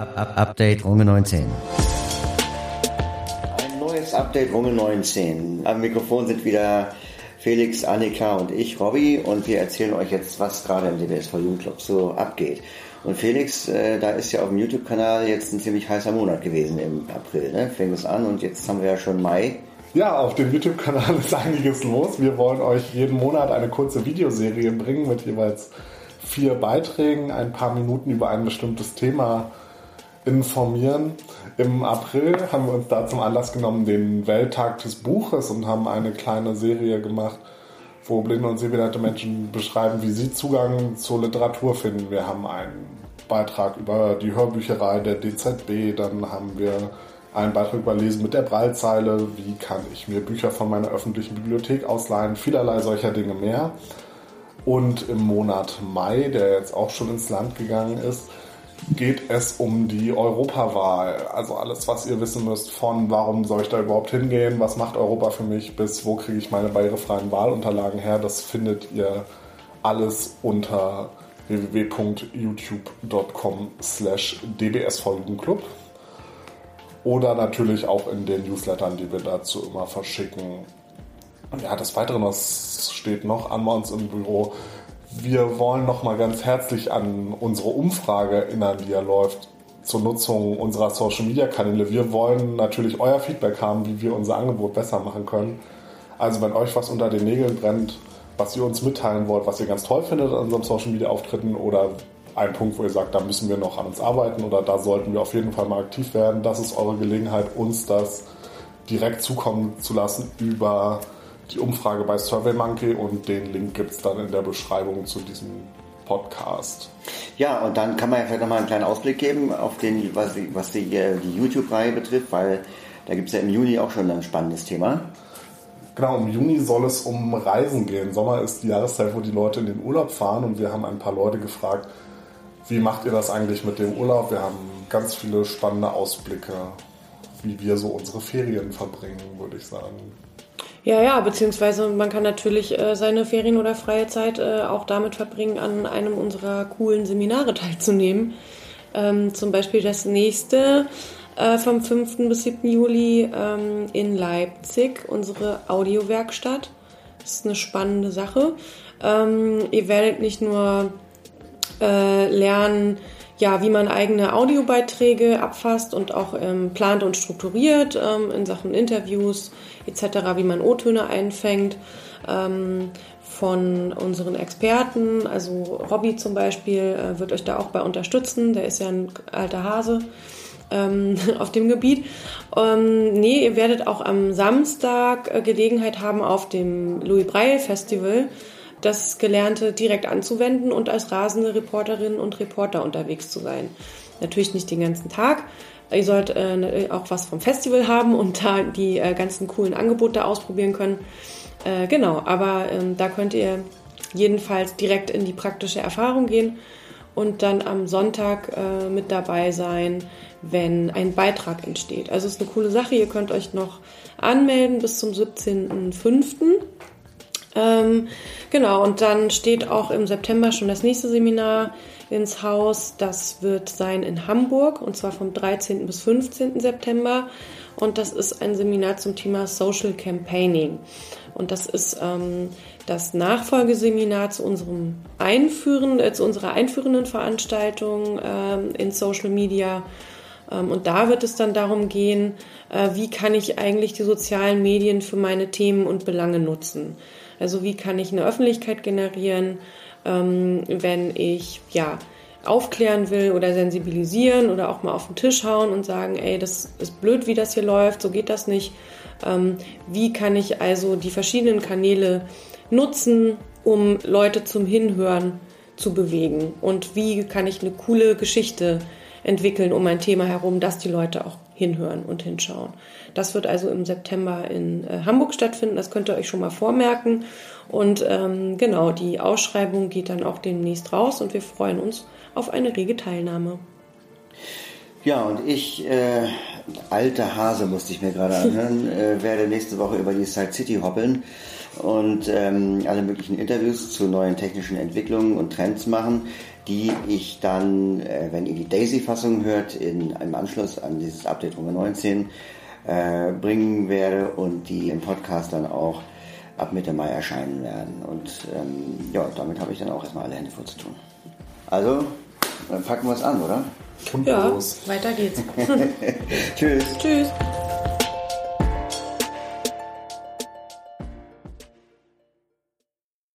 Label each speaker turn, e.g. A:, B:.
A: Update Runge 19.
B: Ein neues Update Runge 19. Am Mikrofon sind wieder Felix, Annika und ich, Robby, und wir erzählen euch jetzt, was gerade im DBSV Jugendclub so abgeht. Und Felix, äh, da ist ja auf dem YouTube-Kanal jetzt ein ziemlich heißer Monat gewesen im April. Ne? Fängt es an und jetzt haben wir ja schon Mai.
C: Ja, auf dem YouTube-Kanal ist einiges los. Wir wollen euch jeden Monat eine kurze Videoserie bringen mit jeweils vier Beiträgen, ein paar Minuten über ein bestimmtes Thema informieren. Im April haben wir uns da zum Anlass genommen den Welttag des Buches und haben eine kleine Serie gemacht, wo blinde und sehbehinderte Menschen beschreiben, wie sie Zugang zur Literatur finden. Wir haben einen Beitrag über die Hörbücherei der DZB, dann haben wir einen Beitrag über Lesen mit der Brallzeile, wie kann ich mir Bücher von meiner öffentlichen Bibliothek ausleihen, vielerlei solcher Dinge mehr. Und im Monat Mai, der jetzt auch schon ins Land gegangen ist, geht es um die Europawahl. Also alles, was ihr wissen müsst von, warum soll ich da überhaupt hingehen, was macht Europa für mich, bis wo kriege ich meine barrierefreien Wahlunterlagen her, das findet ihr alles unter www.youtube.com slash dbsv-jugendclub oder natürlich auch in den Newslettern, die wir dazu immer verschicken. Ja, des Weiteren, was steht noch an uns im Büro? Wir wollen noch mal ganz herzlich an unsere Umfrage erinnern, die ja läuft zur Nutzung unserer Social Media Kanäle. Wir wollen natürlich euer Feedback haben, wie wir unser Angebot besser machen können. Also wenn euch was unter den Nägeln brennt, was ihr uns mitteilen wollt, was ihr ganz toll findet an unserem Social Media Auftritten oder ein Punkt, wo ihr sagt, da müssen wir noch an uns arbeiten oder da sollten wir auf jeden Fall mal aktiv werden, das ist eure Gelegenheit, uns das direkt zukommen zu lassen über die Umfrage bei SurveyMonkey und den Link gibt es dann in der Beschreibung zu diesem Podcast.
B: Ja, und dann kann man ja vielleicht nochmal einen kleinen Ausblick geben auf den, was, was die, die YouTube-Reihe betrifft, weil da gibt es ja im Juni auch schon ein spannendes Thema.
C: Genau, im Juni soll es um Reisen gehen. Sommer ist die Jahreszeit, wo die Leute in den Urlaub fahren und wir haben ein paar Leute gefragt, wie macht ihr das eigentlich mit dem Urlaub? Wir haben ganz viele spannende Ausblicke, wie wir so unsere Ferien verbringen, würde ich sagen.
D: Ja, ja, beziehungsweise man kann natürlich äh, seine Ferien oder freie Zeit äh, auch damit verbringen, an einem unserer coolen Seminare teilzunehmen. Ähm, zum Beispiel das nächste äh, vom 5. bis 7. Juli ähm, in Leipzig, unsere Audiowerkstatt. Das ist eine spannende Sache. Ähm, ihr werdet nicht nur äh, lernen, ja, wie man eigene Audiobeiträge abfasst und auch ähm, plant und strukturiert ähm, in Sachen Interviews etc., wie man O-Töne einfängt ähm, von unseren Experten. Also Robby zum Beispiel äh, wird euch da auch bei unterstützen. Der ist ja ein alter Hase ähm, auf dem Gebiet. Ähm, nee, ihr werdet auch am Samstag äh, Gelegenheit haben auf dem Louis Breil Festival das Gelernte direkt anzuwenden und als rasende Reporterinnen und Reporter unterwegs zu sein. Natürlich nicht den ganzen Tag. Ihr sollt äh, auch was vom Festival haben und da die äh, ganzen coolen Angebote ausprobieren können. Äh, genau, aber ähm, da könnt ihr jedenfalls direkt in die praktische Erfahrung gehen und dann am Sonntag äh, mit dabei sein, wenn ein Beitrag entsteht. Also es ist eine coole Sache. Ihr könnt euch noch anmelden bis zum 17.05. Ähm, genau, und dann steht auch im September schon das nächste Seminar ins Haus. Das wird sein in Hamburg und zwar vom 13. bis 15. September. Und das ist ein Seminar zum Thema Social Campaigning. Und das ist ähm, das Nachfolgeseminar zu unserem Einführen, äh, zu unserer einführenden Veranstaltung ähm, in Social Media. Ähm, und da wird es dann darum gehen, äh, wie kann ich eigentlich die sozialen Medien für meine Themen und Belange nutzen. Also wie kann ich eine Öffentlichkeit generieren, ähm, wenn ich ja aufklären will oder sensibilisieren oder auch mal auf den Tisch hauen und sagen, ey, das ist blöd, wie das hier läuft, so geht das nicht. Ähm, wie kann ich also die verschiedenen Kanäle nutzen, um Leute zum Hinhören zu bewegen? Und wie kann ich eine coole Geschichte entwickeln um ein Thema herum, dass die Leute auch hinhören und hinschauen. Das wird also im September in äh, Hamburg stattfinden. Das könnt ihr euch schon mal vormerken. Und ähm, genau, die Ausschreibung geht dann auch demnächst raus und wir freuen uns auf eine rege Teilnahme.
B: Ja, und ich, äh, alter Hase musste ich mir gerade anhören, äh, werde nächste Woche über die Side City hoppeln und ähm, alle möglichen Interviews zu neuen technischen Entwicklungen und Trends machen. die ich dann, äh, wenn ihr die Daisy-Fassung hört, in einem Anschluss an dieses Update Nummer 19 äh, bringen werde und die im Podcast dann auch ab Mitte Mai erscheinen werden. Und ähm, ja, damit habe ich dann auch erstmal alle Hände voll zu tun. Also, dann packen wir es an, oder?
C: Und
D: Ja,
C: los.
D: weiter geht's.
B: Tschüss.
D: Tschüss.